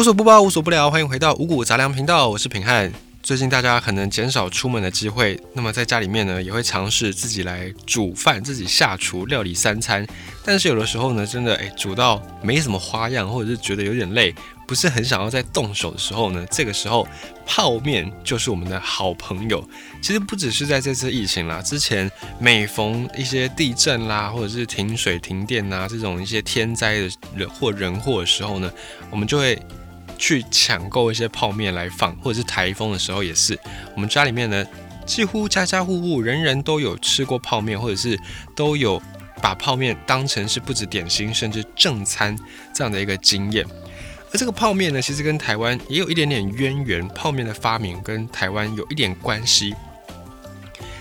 无所不包，无所不聊，欢迎回到五谷杂粮频道，我是品汉。最近大家可能减少出门的机会，那么在家里面呢，也会尝试自己来煮饭，自己下厨料理三餐。但是有的时候呢，真的诶，煮到没什么花样，或者是觉得有点累，不是很想要再动手的时候呢，这个时候泡面就是我们的好朋友。其实不只是在这次疫情啦，之前每逢一些地震啦，或者是停水停电呐这种一些天灾的人或人祸的时候呢，我们就会。去抢购一些泡面来放，或者是台风的时候也是。我们家里面呢，几乎家家户户人人都有吃过泡面，或者是都有把泡面当成是不止点心，甚至正餐这样的一个经验。而这个泡面呢，其实跟台湾也有一点点渊源。泡面的发明跟台湾有一点关系。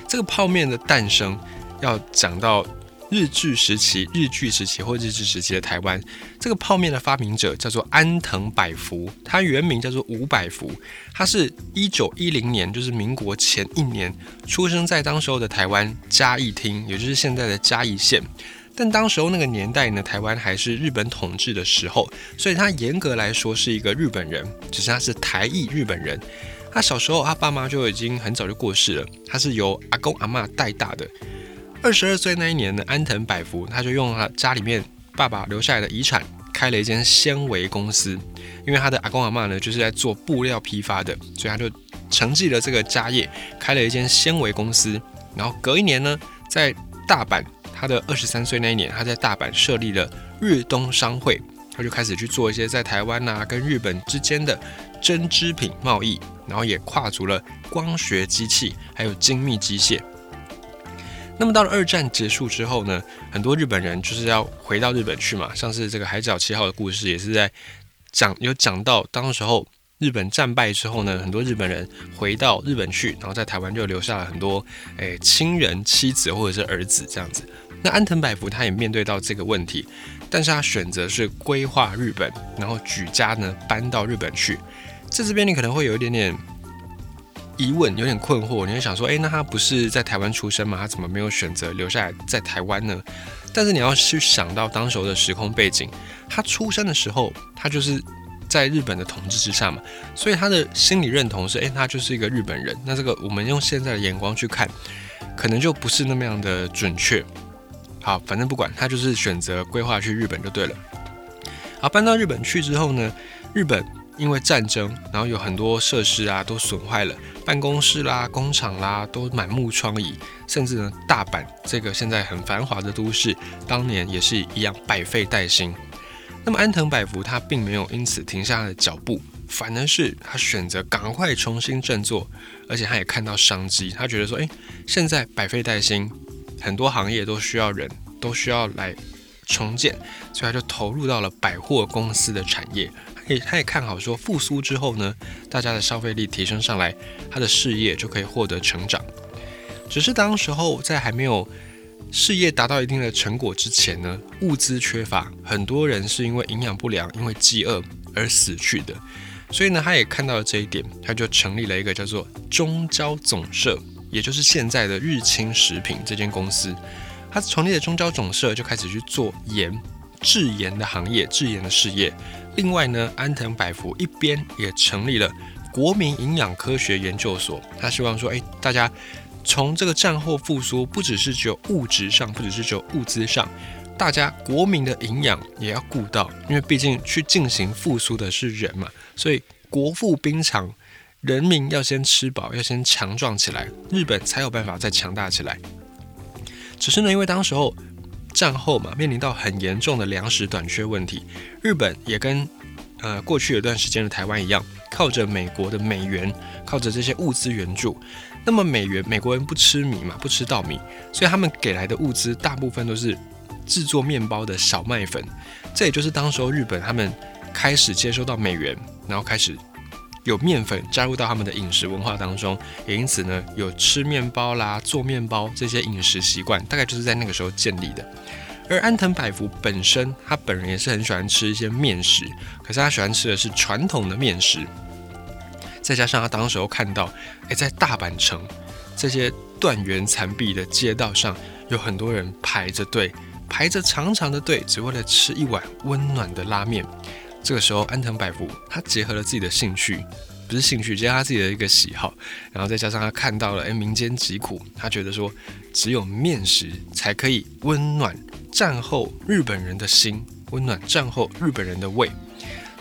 这个泡面的诞生要讲到。日据时期、日据时期或日治时期的台湾，这个泡面的发明者叫做安藤百福，他原名叫做吴百福，他是一九一零年，就是民国前一年出生在当时候的台湾嘉义厅，也就是现在的嘉义县。但当时候那个年代呢，台湾还是日本统治的时候，所以他严格来说是一个日本人，只是他是台裔日本人。他小时候他爸妈就已经很早就过世了，他是由阿公阿妈带大的。二十二岁那一年呢，安藤百福他就用了家里面爸爸留下来的遗产，开了一间纤维公司。因为他的阿公阿妈呢，就是在做布料批发的，所以他就承继了这个家业，开了一间纤维公司。然后隔一年呢，在大阪，他的二十三岁那一年，他在大阪设立了日东商会，他就开始去做一些在台湾呐跟日本之间的针织品贸易，然后也跨足了光学机器，还有精密机械。那么到了二战结束之后呢，很多日本人就是要回到日本去嘛，像是这个海角七号的故事也是在讲有讲到，当时候日本战败之后呢，很多日本人回到日本去，然后在台湾就留下了很多诶亲人、妻子或者是儿子这样子。那安藤百福他也面对到这个问题，但是他选择是规划日本，然后举家呢搬到日本去。在这边你可能会有一点点。疑问有点困惑，你会想说，哎，那他不是在台湾出生吗？他怎么没有选择留下来在台湾呢？但是你要去想到当时候的时空背景，他出生的时候，他就是在日本的统治之下嘛，所以他的心理认同是，哎，他就是一个日本人。那这个我们用现在的眼光去看，可能就不是那么样的准确。好，反正不管他就是选择规划去日本就对了。好，搬到日本去之后呢，日本。因为战争，然后有很多设施啊都损坏了，办公室啦、工厂啦都满目疮痍，甚至呢，大阪这个现在很繁华的都市，当年也是一样百废待兴。那么安藤百福他并没有因此停下他的脚步，反而是他选择赶快重新振作，而且他也看到商机，他觉得说，哎，现在百废待兴，很多行业都需要人，都需要来重建，所以他就投入到了百货公司的产业。他也看好说，复苏之后呢，大家的消费力提升上来，他的事业就可以获得成长。只是当时候在还没有事业达到一定的成果之前呢，物资缺乏，很多人是因为营养不良、因为饥饿而死去的。所以呢，他也看到了这一点，他就成立了一个叫做中交总社，也就是现在的日清食品这间公司。他成立了中交总社，就开始去做盐、制盐的行业、制盐的事业。另外呢，安藤百福一边也成立了国民营养科学研究所。他希望说，哎，大家从这个战后复苏，不只是只有物质上，不只是只有物资上，大家国民的营养也要顾到，因为毕竟去进行复苏的是人嘛，所以国富兵强，人民要先吃饱，要先强壮起来，日本才有办法再强大起来。只是呢，因为当时候。战后嘛，面临到很严重的粮食短缺问题。日本也跟呃过去有段时间的台湾一样，靠着美国的美元，靠着这些物资援助。那么美元，美国人不吃米嘛，不吃稻米，所以他们给来的物资大部分都是制作面包的小麦粉。这也就是当时候日本他们开始接收到美元，然后开始。有面粉加入到他们的饮食文化当中，也因此呢，有吃面包啦、做面包这些饮食习惯，大概就是在那个时候建立的。而安藤百福本身，他本人也是很喜欢吃一些面食，可是他喜欢吃的是传统的面食。再加上他当时候看到，哎，在大阪城这些断垣残壁的街道上，有很多人排着队，排着长长的队，只为了吃一碗温暖的拉面。这个时候，安藤百福他结合了自己的兴趣，不是兴趣，结合他自己的一个喜好，然后再加上他看到了哎民间疾苦，他觉得说只有面食才可以温暖战后日本人的心，温暖战后日本人的胃。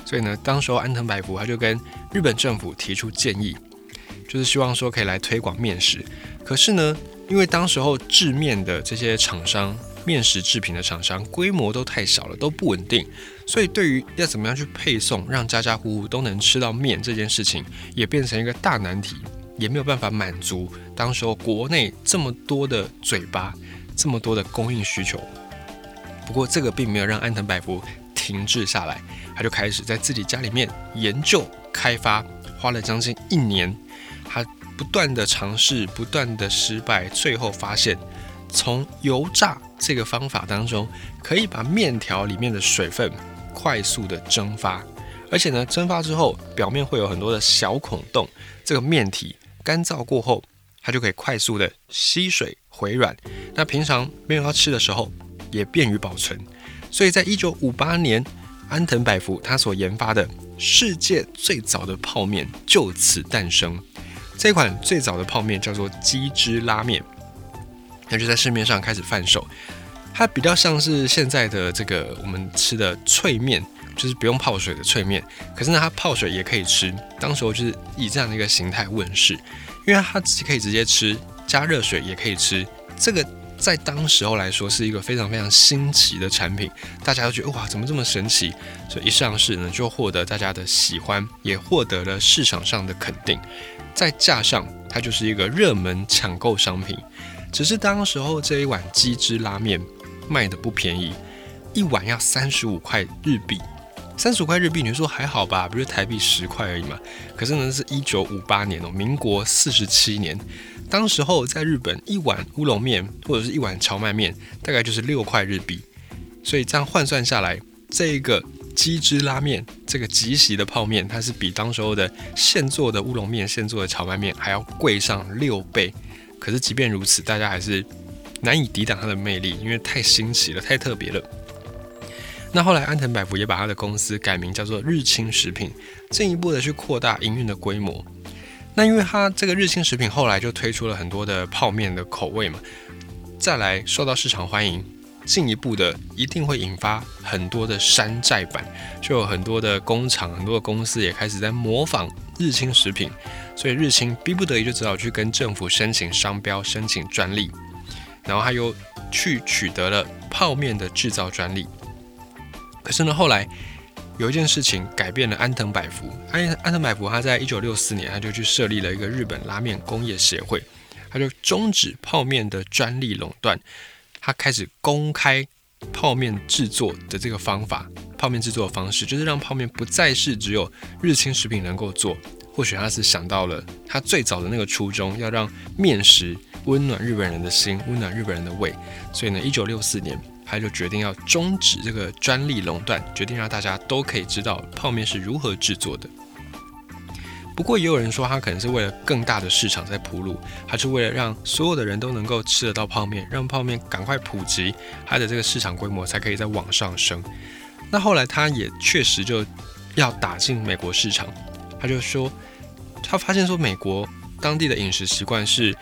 所以呢，当时候安藤百福他就跟日本政府提出建议，就是希望说可以来推广面食。可是呢，因为当时候制面的这些厂商。面食制品的厂商规模都太小了，都不稳定，所以对于要怎么样去配送，让家家户户都能吃到面这件事情，也变成一个大难题，也没有办法满足当时候国内这么多的嘴巴，这么多的供应需求。不过这个并没有让安藤百福停滞下来，他就开始在自己家里面研究开发，花了将近一年，他不断的尝试，不断的失败，最后发现从油炸。这个方法当中，可以把面条里面的水分快速的蒸发，而且呢，蒸发之后表面会有很多的小孔洞，这个面体干燥过后，它就可以快速的吸水回软。那平常没有要吃的时候，也便于保存。所以在一九五八年，安藤百福他所研发的世界最早的泡面就此诞生。这款最早的泡面叫做鸡汁拉面。那就在市面上开始贩售，它比较像是现在的这个我们吃的脆面，就是不用泡水的脆面。可是呢，它泡水也可以吃，当时候就是以这样的一个形态问世，因为它可以直接吃，加热水也可以吃。这个在当时候来说是一个非常非常新奇的产品，大家都觉得哇，怎么这么神奇？所以一上市呢，就获得大家的喜欢，也获得了市场上的肯定，在架上它就是一个热门抢购商品。只是当时候这一碗鸡汁拉面卖的不便宜，一碗要三十五块日币。三十五块日币，你说还好吧？不是台币十块而已嘛？可是呢，是一九五八年哦，民国四十七年，当时候在日本一碗乌龙面或者是一碗荞麦面，大概就是六块日币。所以这样换算下来，这一个鸡汁拉面，这个即席的泡面，它是比当时候的现做的乌龙面、现做的荞麦面还要贵上六倍。可是即便如此，大家还是难以抵挡它的魅力，因为太新奇了，太特别了。那后来安藤百福也把他的公司改名叫做日清食品，进一步的去扩大营运的规模。那因为他这个日清食品后来就推出了很多的泡面的口味嘛，再来受到市场欢迎，进一步的一定会引发很多的山寨版，就有很多的工厂、很多的公司也开始在模仿日清食品。所以日清逼不得已就只好去跟政府申请商标、申请专利，然后他又去取得了泡面的制造专利。可是呢，后来有一件事情改变了安藤百福。安安藤百福他在一九六四年他就去设立了一个日本拉面工业协会，他就终止泡面的专利垄断，他开始公开泡面制作的这个方法，泡面制作的方式就是让泡面不再是只有日清食品能够做。或许他是想到了他最早的那个初衷，要让面食温暖日本人的心，温暖日本人的胃。所以呢，一九六四年他就决定要终止这个专利垄断，决定让大家都可以知道泡面是如何制作的。不过也有人说，他可能是为了更大的市场在铺路，他是为了让所有的人都能够吃得到泡面，让泡面赶快普及，他的这个市场规模才可以在往上升。那后来他也确实就要打进美国市场，他就说。他发现说，美国当地的饮食习惯是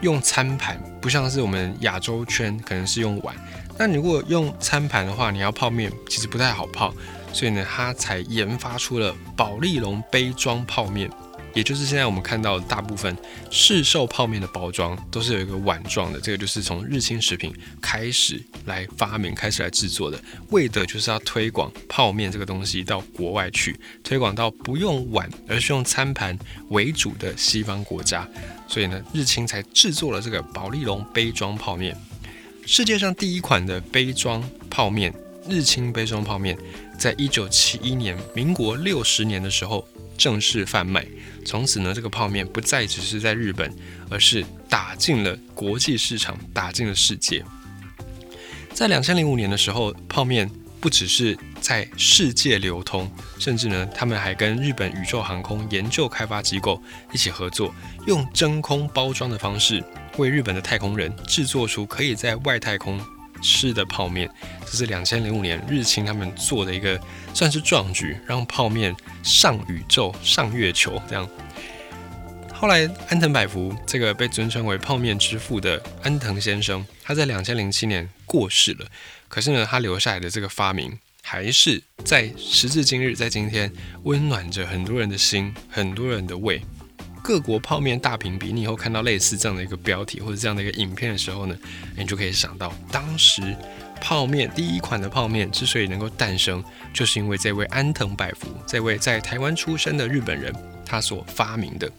用餐盘，不像是我们亚洲圈可能是用碗。那你如果用餐盘的话，你要泡面其实不太好泡，所以呢，他才研发出了保利龙杯装泡面。也就是现在我们看到大部分市售泡面的包装都是有一个碗状的，这个就是从日清食品开始来发明、开始来制作的，为的就是要推广泡面这个东西到国外去，推广到不用碗而是用餐盘为主的西方国家。所以呢，日清才制作了这个保利龙杯装泡面，世界上第一款的杯装泡面——日清杯装泡面，在一九七一年，民国六十年的时候正式贩卖。从此呢，这个泡面不再只是在日本，而是打进了国际市场，打进了世界。在两千零五年的时候，泡面不只是在世界流通，甚至呢，他们还跟日本宇宙航空研究开发机构一起合作，用真空包装的方式，为日本的太空人制作出可以在外太空吃的泡面。这是两千零五年日清他们做的一个算是壮举，让泡面上宇宙、上月球这样。后来，安藤百福这个被尊称为泡面之父的安藤先生，他在两千零七年过世了。可是呢，他留下来的这个发明，还是在时至今日，在今天温暖着很多人的心，很多人的胃。各国泡面大评比，你以后看到类似这样的一个标题或者这样的一个影片的时候呢，你就可以想到，当时泡面第一款的泡面之所以能够诞生，就是因为这位安藤百福，这位在台湾出生的日本人，他所发明的。